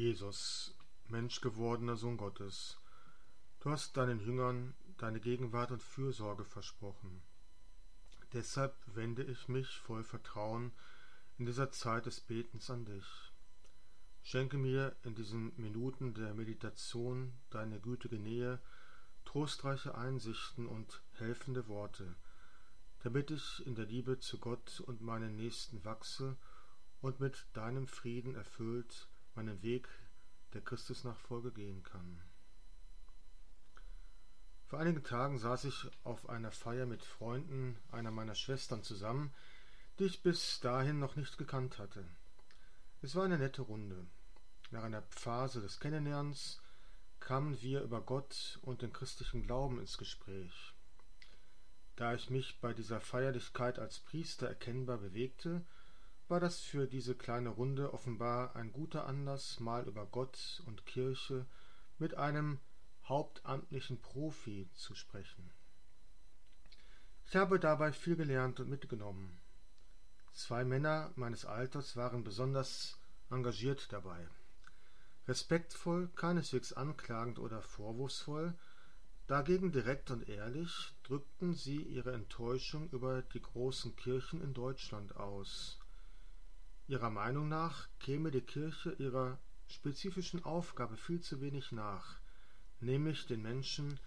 Jesus, menschgewordener Sohn Gottes, du hast deinen Jüngern deine Gegenwart und Fürsorge versprochen. Deshalb wende ich mich voll Vertrauen in dieser Zeit des Betens an dich. Schenke mir in diesen Minuten der Meditation deine gütige Nähe, trostreiche Einsichten und helfende Worte, damit ich in der Liebe zu Gott und meinen Nächsten wachse und mit deinem Frieden erfüllt meinen Weg der Christusnachfolge gehen kann. Vor einigen Tagen saß ich auf einer Feier mit Freunden einer meiner Schwestern zusammen, die ich bis dahin noch nicht gekannt hatte. Es war eine nette Runde. Nach einer Phase des Kennenlernens kamen wir über Gott und den christlichen Glauben ins Gespräch. Da ich mich bei dieser Feierlichkeit als Priester erkennbar bewegte, war das für diese kleine Runde offenbar ein guter Anlass, mal über Gott und Kirche mit einem hauptamtlichen Profi zu sprechen. Ich habe dabei viel gelernt und mitgenommen. Zwei Männer meines Alters waren besonders engagiert dabei. Respektvoll, keineswegs anklagend oder vorwurfsvoll, dagegen direkt und ehrlich drückten sie ihre Enttäuschung über die großen Kirchen in Deutschland aus. Ihrer Meinung nach käme die Kirche ihrer spezifischen Aufgabe viel zu wenig nach, nämlich den Menschen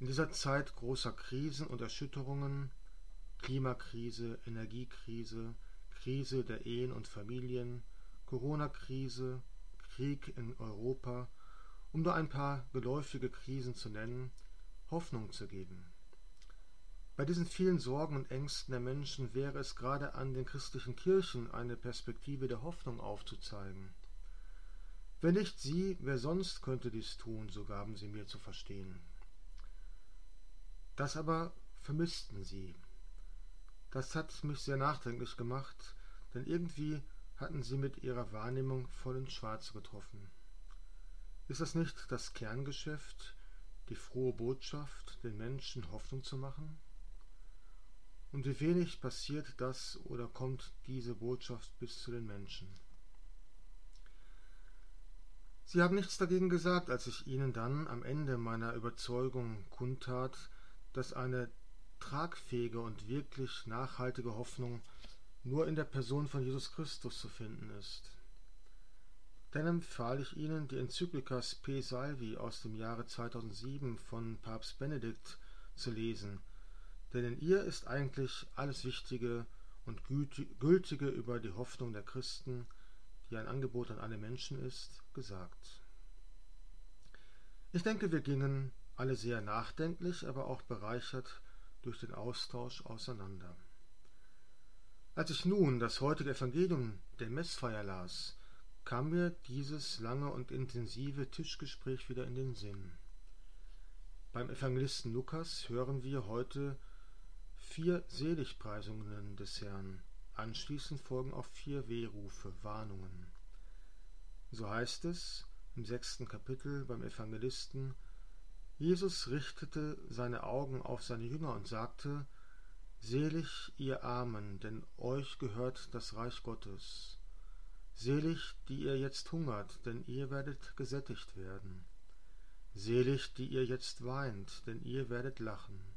in dieser Zeit großer Krisen und Erschütterungen Klimakrise, Energiekrise, Krise der Ehen und Familien, Corona-Krise, Krieg in Europa, um nur ein paar geläufige Krisen zu nennen, Hoffnung zu geben. Bei diesen vielen Sorgen und Ängsten der Menschen wäre es gerade an den christlichen Kirchen eine Perspektive der Hoffnung aufzuzeigen. Wenn nicht sie, wer sonst könnte dies tun, so gaben sie mir zu verstehen. Das aber vermissten sie. Das hat mich sehr nachdenklich gemacht, denn irgendwie hatten sie mit ihrer Wahrnehmung voll ins Schwarze getroffen. Ist das nicht das Kerngeschäft, die frohe Botschaft, den Menschen Hoffnung zu machen? Und wie wenig passiert das oder kommt diese Botschaft bis zu den Menschen? Sie haben nichts dagegen gesagt, als ich Ihnen dann am Ende meiner Überzeugung kundtat, dass eine tragfähige und wirklich nachhaltige Hoffnung nur in der Person von Jesus Christus zu finden ist. Dann empfahl ich Ihnen die Enzyklika Spe Salvi aus dem Jahre 2007 von Papst Benedikt zu lesen, denn in ihr ist eigentlich alles Wichtige und Gültige über die Hoffnung der Christen, die ein Angebot an alle Menschen ist, gesagt. Ich denke, wir gingen alle sehr nachdenklich, aber auch bereichert durch den Austausch auseinander. Als ich nun das heutige Evangelium der Messfeier las, kam mir dieses lange und intensive Tischgespräch wieder in den Sinn. Beim Evangelisten Lukas hören wir heute vier Seligpreisungen des Herrn. Anschließend folgen auch vier Wehrufe, Warnungen. So heißt es im sechsten Kapitel beim Evangelisten, Jesus richtete seine Augen auf seine Jünger und sagte, Selig ihr Armen, denn euch gehört das Reich Gottes. Selig, die ihr jetzt hungert, denn ihr werdet gesättigt werden. Selig, die ihr jetzt weint, denn ihr werdet lachen.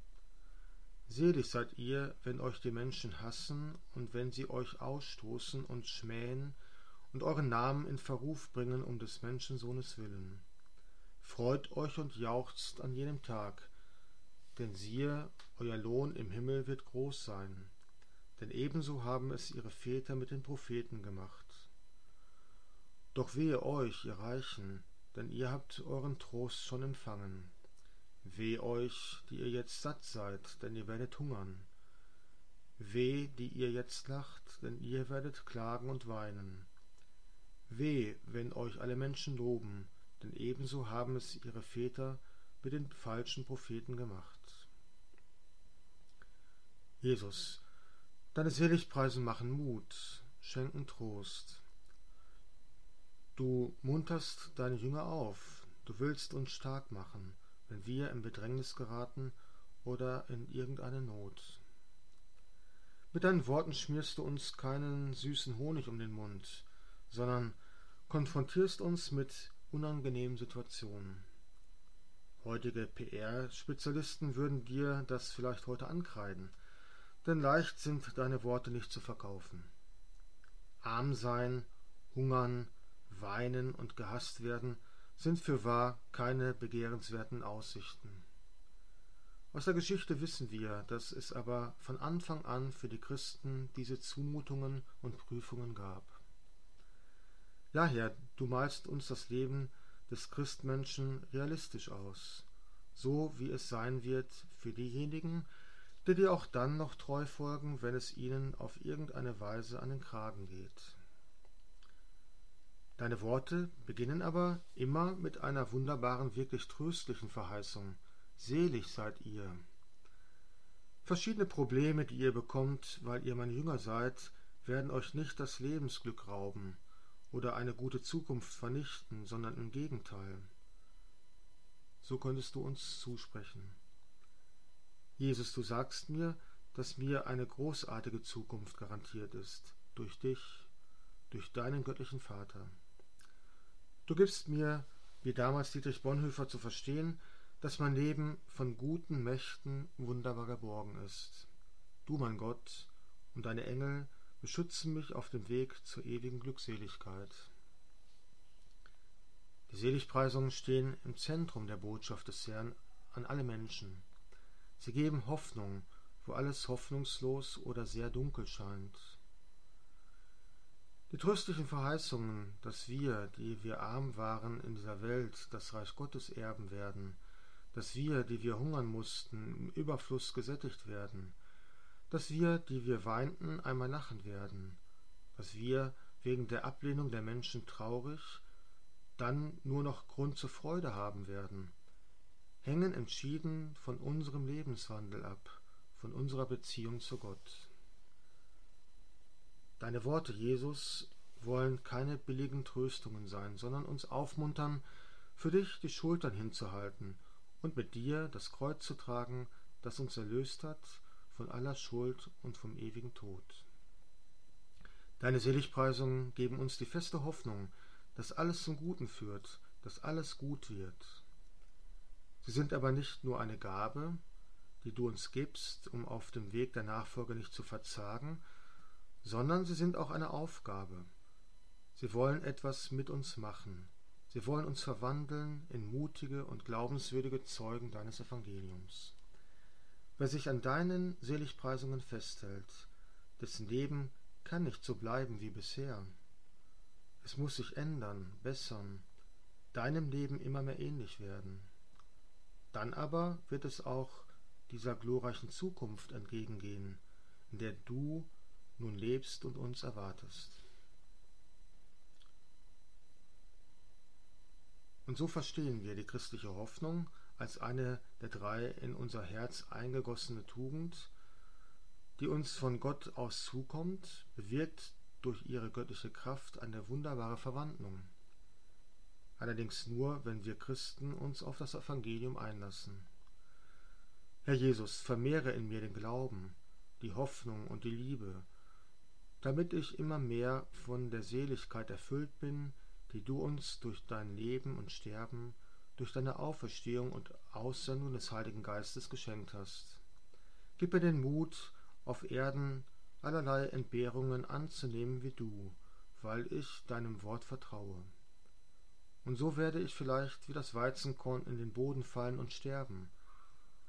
Selig seid ihr, wenn euch die Menschen hassen und wenn sie euch ausstoßen und schmähen und euren Namen in Verruf bringen um des Menschensohnes willen. Freut euch und jauchzt an jenem Tag, denn siehe, euer Lohn im Himmel wird groß sein, denn ebenso haben es ihre Väter mit den Propheten gemacht. Doch wehe euch, ihr Reichen, denn ihr habt euren Trost schon empfangen. Weh euch, die ihr jetzt satt seid, denn ihr werdet hungern. Weh, die ihr jetzt lacht, denn ihr werdet klagen und weinen. Weh, wenn euch alle Menschen loben, denn ebenso haben es ihre Väter mit den falschen Propheten gemacht. Jesus, deine Seligpreisen machen Mut, schenken Trost. Du munterst deine Jünger auf, du willst uns stark machen, wenn wir in Bedrängnis geraten oder in irgendeine Not. Mit deinen Worten schmierst du uns keinen süßen Honig um den Mund, sondern konfrontierst uns mit unangenehmen Situationen. Heutige PR-Spezialisten würden dir das vielleicht heute ankreiden, denn leicht sind deine Worte nicht zu verkaufen. Arm sein, hungern, weinen und gehasst werden sind fürwahr keine begehrenswerten Aussichten. Aus der Geschichte wissen wir, dass es aber von Anfang an für die Christen diese Zumutungen und Prüfungen gab. Ja, Herr, du malst uns das Leben des Christmenschen realistisch aus, so wie es sein wird für diejenigen, die dir auch dann noch treu folgen, wenn es ihnen auf irgendeine Weise an den Kragen geht. Deine Worte beginnen aber immer mit einer wunderbaren, wirklich tröstlichen Verheißung. Selig seid ihr. Verschiedene Probleme, die ihr bekommt, weil ihr mein Jünger seid, werden euch nicht das Lebensglück rauben oder eine gute Zukunft vernichten, sondern im Gegenteil. So könntest du uns zusprechen. Jesus, du sagst mir, dass mir eine großartige Zukunft garantiert ist, durch dich, durch deinen göttlichen Vater. Du gibst mir, wie damals Dietrich Bonhoeffer, zu verstehen, dass mein Leben von guten Mächten wunderbar geborgen ist. Du, mein Gott, und deine Engel beschützen mich auf dem Weg zur ewigen Glückseligkeit. Die Seligpreisungen stehen im Zentrum der Botschaft des Herrn an alle Menschen. Sie geben Hoffnung, wo alles hoffnungslos oder sehr dunkel scheint. Die tröstlichen Verheißungen, dass wir, die wir arm waren in dieser Welt, das Reich Gottes erben werden, dass wir, die wir hungern mussten, im Überfluss gesättigt werden, dass wir, die wir weinten, einmal lachen werden, dass wir, wegen der Ablehnung der Menschen traurig, dann nur noch Grund zur Freude haben werden, hängen entschieden von unserem Lebenswandel ab, von unserer Beziehung zu Gott. Deine Worte, Jesus, wollen keine billigen Tröstungen sein, sondern uns aufmuntern, für dich die Schultern hinzuhalten und mit dir das Kreuz zu tragen, das uns erlöst hat von aller Schuld und vom ewigen Tod. Deine Seligpreisungen geben uns die feste Hoffnung, dass alles zum Guten führt, dass alles gut wird. Sie sind aber nicht nur eine Gabe, die du uns gibst, um auf dem Weg der Nachfolge nicht zu verzagen, sondern sie sind auch eine Aufgabe. Sie wollen etwas mit uns machen. Sie wollen uns verwandeln in mutige und glaubenswürdige Zeugen deines Evangeliums. Wer sich an deinen Seligpreisungen festhält, dessen Leben kann nicht so bleiben wie bisher. Es muss sich ändern, bessern, deinem Leben immer mehr ähnlich werden. Dann aber wird es auch dieser glorreichen Zukunft entgegengehen, in der du nun lebst und uns erwartest. Und so verstehen wir die christliche Hoffnung als eine der drei in unser Herz eingegossene Tugend, die uns von Gott aus zukommt, bewirkt durch ihre göttliche Kraft eine wunderbare Verwandlung. Allerdings nur, wenn wir Christen uns auf das Evangelium einlassen. Herr Jesus, vermehre in mir den Glauben, die Hoffnung und die Liebe, damit ich immer mehr von der Seligkeit erfüllt bin, die du uns durch dein Leben und Sterben, durch deine Auferstehung und Aussendung des Heiligen Geistes geschenkt hast. Gib mir den Mut, auf Erden allerlei Entbehrungen anzunehmen wie du, weil ich deinem Wort vertraue. Und so werde ich vielleicht wie das Weizenkorn in den Boden fallen und sterben,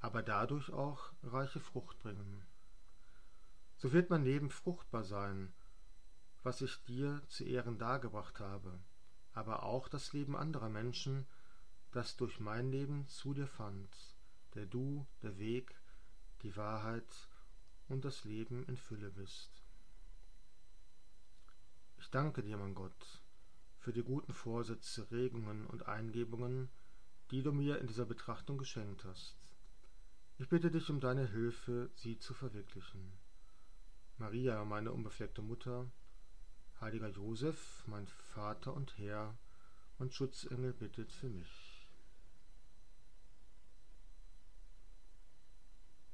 aber dadurch auch reiche Frucht bringen so wird mein Leben fruchtbar sein, was ich dir zu Ehren dargebracht habe, aber auch das Leben anderer Menschen, das durch mein Leben zu dir fand, der du der Weg, die Wahrheit und das Leben in Fülle bist. Ich danke dir, mein Gott, für die guten Vorsätze, Regungen und Eingebungen, die du mir in dieser Betrachtung geschenkt hast. Ich bitte dich um deine Hilfe, sie zu verwirklichen. Maria, meine unbefleckte Mutter, heiliger Josef, mein Vater und Herr und Schutzengel, bittet für mich.